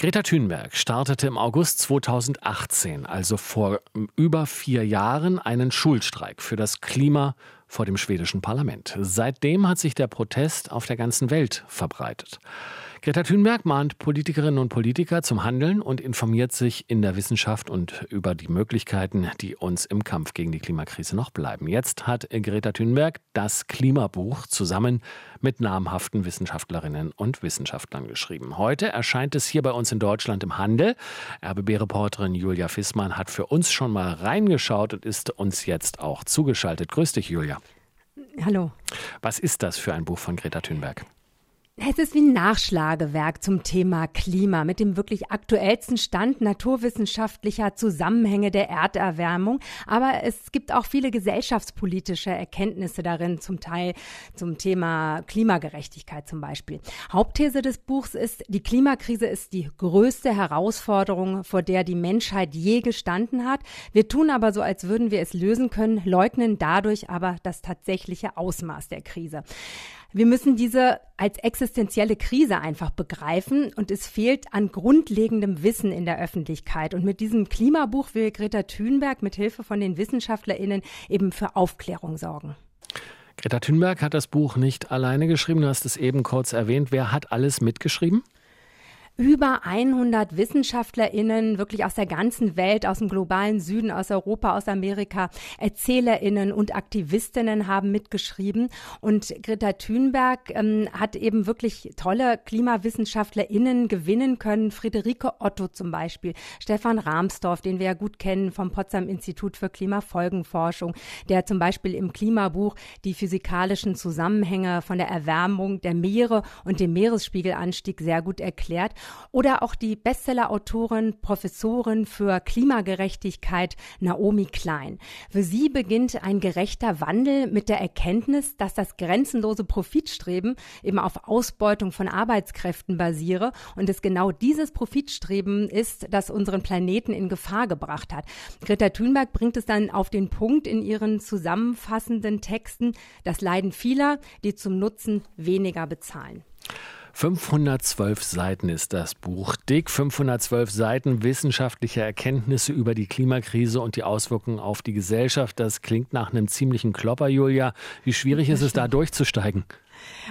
Greta Thunberg startete im August 2018, also vor über vier Jahren, einen Schulstreik für das Klima vor dem schwedischen Parlament. Seitdem hat sich der Protest auf der ganzen Welt verbreitet. Greta Thunberg mahnt Politikerinnen und Politiker zum Handeln und informiert sich in der Wissenschaft und über die Möglichkeiten, die uns im Kampf gegen die Klimakrise noch bleiben. Jetzt hat Greta Thunberg das Klimabuch zusammen mit namhaften Wissenschaftlerinnen und Wissenschaftlern geschrieben. Heute erscheint es hier bei uns in Deutschland im Handel. RBB-Reporterin Julia Fissmann hat für uns schon mal reingeschaut und ist uns jetzt auch zugeschaltet. Grüß dich, Julia. Hallo. Was ist das für ein Buch von Greta Thunberg? Es ist wie ein Nachschlagewerk zum Thema Klima mit dem wirklich aktuellsten Stand naturwissenschaftlicher Zusammenhänge der Erderwärmung. Aber es gibt auch viele gesellschaftspolitische Erkenntnisse darin, zum Teil zum Thema Klimagerechtigkeit zum Beispiel. Hauptthese des Buchs ist, die Klimakrise ist die größte Herausforderung, vor der die Menschheit je gestanden hat. Wir tun aber so, als würden wir es lösen können, leugnen dadurch aber das tatsächliche Ausmaß der Krise. Wir müssen diese als existenzielle Krise einfach begreifen und es fehlt an grundlegendem Wissen in der Öffentlichkeit. Und mit diesem Klimabuch will Greta Thunberg mit Hilfe von den WissenschaftlerInnen eben für Aufklärung sorgen. Greta Thunberg hat das Buch nicht alleine geschrieben. Du hast es eben kurz erwähnt. Wer hat alles mitgeschrieben? Über 100 WissenschaftlerInnen, wirklich aus der ganzen Welt, aus dem globalen Süden, aus Europa, aus Amerika, ErzählerInnen und Aktivistinnen haben mitgeschrieben. Und Greta Thunberg ähm, hat eben wirklich tolle KlimawissenschaftlerInnen gewinnen können. Friederike Otto zum Beispiel, Stefan Rahmsdorf, den wir ja gut kennen vom Potsdam Institut für Klimafolgenforschung, der zum Beispiel im Klimabuch die physikalischen Zusammenhänge von der Erwärmung der Meere und dem Meeresspiegelanstieg sehr gut erklärt. Oder auch die Bestseller-Autorin, Professorin für Klimagerechtigkeit Naomi Klein. Für sie beginnt ein gerechter Wandel mit der Erkenntnis, dass das grenzenlose Profitstreben eben auf Ausbeutung von Arbeitskräften basiere und es genau dieses Profitstreben ist, das unseren Planeten in Gefahr gebracht hat. Greta Thunberg bringt es dann auf den Punkt in ihren zusammenfassenden Texten, das Leiden vieler, die zum Nutzen weniger bezahlen. 512 Seiten ist das Buch. Dick 512 Seiten wissenschaftliche Erkenntnisse über die Klimakrise und die Auswirkungen auf die Gesellschaft. Das klingt nach einem ziemlichen Klopper, Julia. Wie schwierig ist es da durchzusteigen?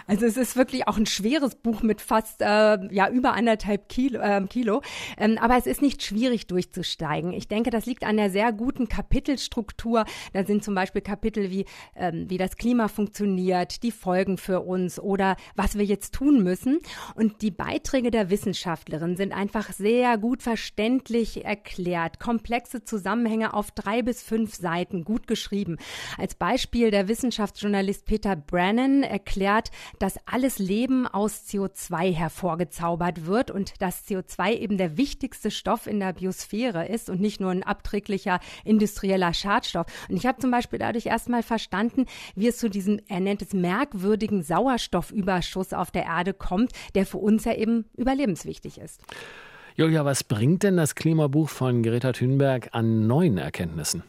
Also es ist wirklich auch ein schweres Buch mit fast äh, ja über anderthalb Kilo, äh, Kilo. Ähm, aber es ist nicht schwierig durchzusteigen. Ich denke, das liegt an der sehr guten Kapitelstruktur. Da sind zum Beispiel Kapitel wie ähm, wie das Klima funktioniert, die Folgen für uns oder was wir jetzt tun müssen. Und die Beiträge der Wissenschaftlerin sind einfach sehr gut verständlich erklärt, komplexe Zusammenhänge auf drei bis fünf Seiten gut geschrieben. Als Beispiel der Wissenschaftsjournalist Peter Brennan erklärt erklärt, dass alles Leben aus CO2 hervorgezaubert wird und dass CO2 eben der wichtigste Stoff in der Biosphäre ist und nicht nur ein abträglicher industrieller Schadstoff. Und ich habe zum Beispiel dadurch erstmal verstanden, wie es zu diesem, er nennt es merkwürdigen Sauerstoffüberschuss auf der Erde kommt, der für uns ja eben überlebenswichtig ist. Julia, was bringt denn das Klimabuch von Greta Thunberg an neuen Erkenntnissen?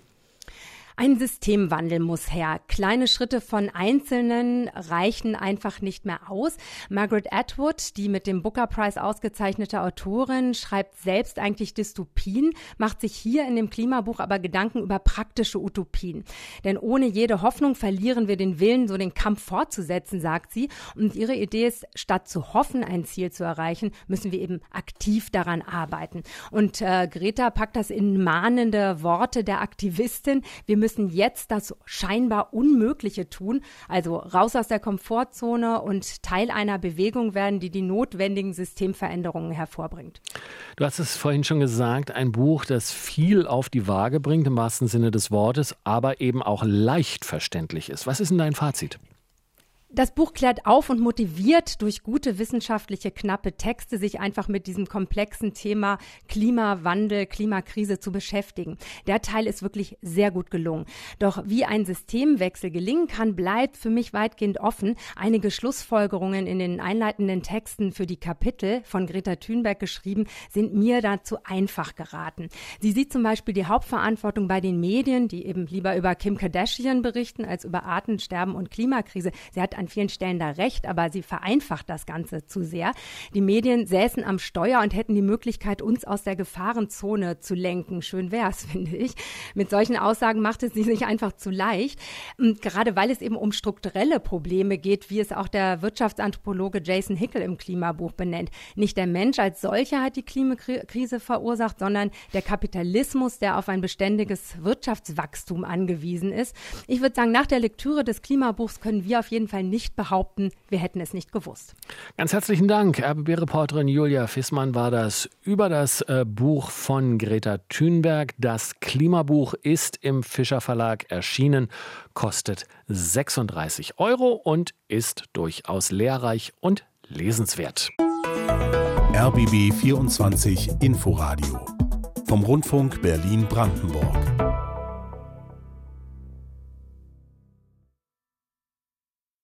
Ein Systemwandel muss her. Kleine Schritte von Einzelnen reichen einfach nicht mehr aus. Margaret Atwood, die mit dem Booker Prize ausgezeichnete Autorin, schreibt selbst eigentlich Dystopien, macht sich hier in dem Klimabuch aber Gedanken über praktische Utopien. Denn ohne jede Hoffnung verlieren wir den Willen, so den Kampf fortzusetzen, sagt sie. Und ihre Idee ist, statt zu hoffen, ein Ziel zu erreichen, müssen wir eben aktiv daran arbeiten. Und äh, Greta packt das in mahnende Worte der Aktivistin. Wir müssen müssen jetzt das scheinbar Unmögliche tun, also raus aus der Komfortzone und Teil einer Bewegung werden, die die notwendigen Systemveränderungen hervorbringt. Du hast es vorhin schon gesagt, ein Buch, das viel auf die Waage bringt, im wahrsten Sinne des Wortes, aber eben auch leicht verständlich ist. Was ist denn dein Fazit? Das Buch klärt auf und motiviert durch gute wissenschaftliche, knappe Texte, sich einfach mit diesem komplexen Thema Klimawandel, Klimakrise zu beschäftigen. Der Teil ist wirklich sehr gut gelungen. Doch wie ein Systemwechsel gelingen kann, bleibt für mich weitgehend offen. Einige Schlussfolgerungen in den einleitenden Texten für die Kapitel von Greta Thunberg geschrieben, sind mir dazu einfach geraten. Sie sieht zum Beispiel die Hauptverantwortung bei den Medien, die eben lieber über Kim Kardashian berichten als über Artensterben und Klimakrise. Sie hat an vielen Stellen da recht, aber sie vereinfacht das Ganze zu sehr. Die Medien säßen am Steuer und hätten die Möglichkeit, uns aus der Gefahrenzone zu lenken. Schön wär's, finde ich. Mit solchen Aussagen macht es sich einfach zu leicht. Und gerade weil es eben um strukturelle Probleme geht, wie es auch der Wirtschaftsanthropologe Jason Hickel im Klimabuch benennt. Nicht der Mensch als solcher hat die Klimakrise verursacht, sondern der Kapitalismus, der auf ein beständiges Wirtschaftswachstum angewiesen ist. Ich würde sagen, nach der Lektüre des Klimabuchs können wir auf jeden Fall nicht behaupten, wir hätten es nicht gewusst. Ganz herzlichen Dank. RBB-Reporterin Julia Fissmann war das über das äh, Buch von Greta Thunberg. Das Klimabuch ist im Fischer Verlag erschienen, kostet 36 Euro und ist durchaus lehrreich und lesenswert. RBB 24 Inforadio vom Rundfunk Berlin-Brandenburg.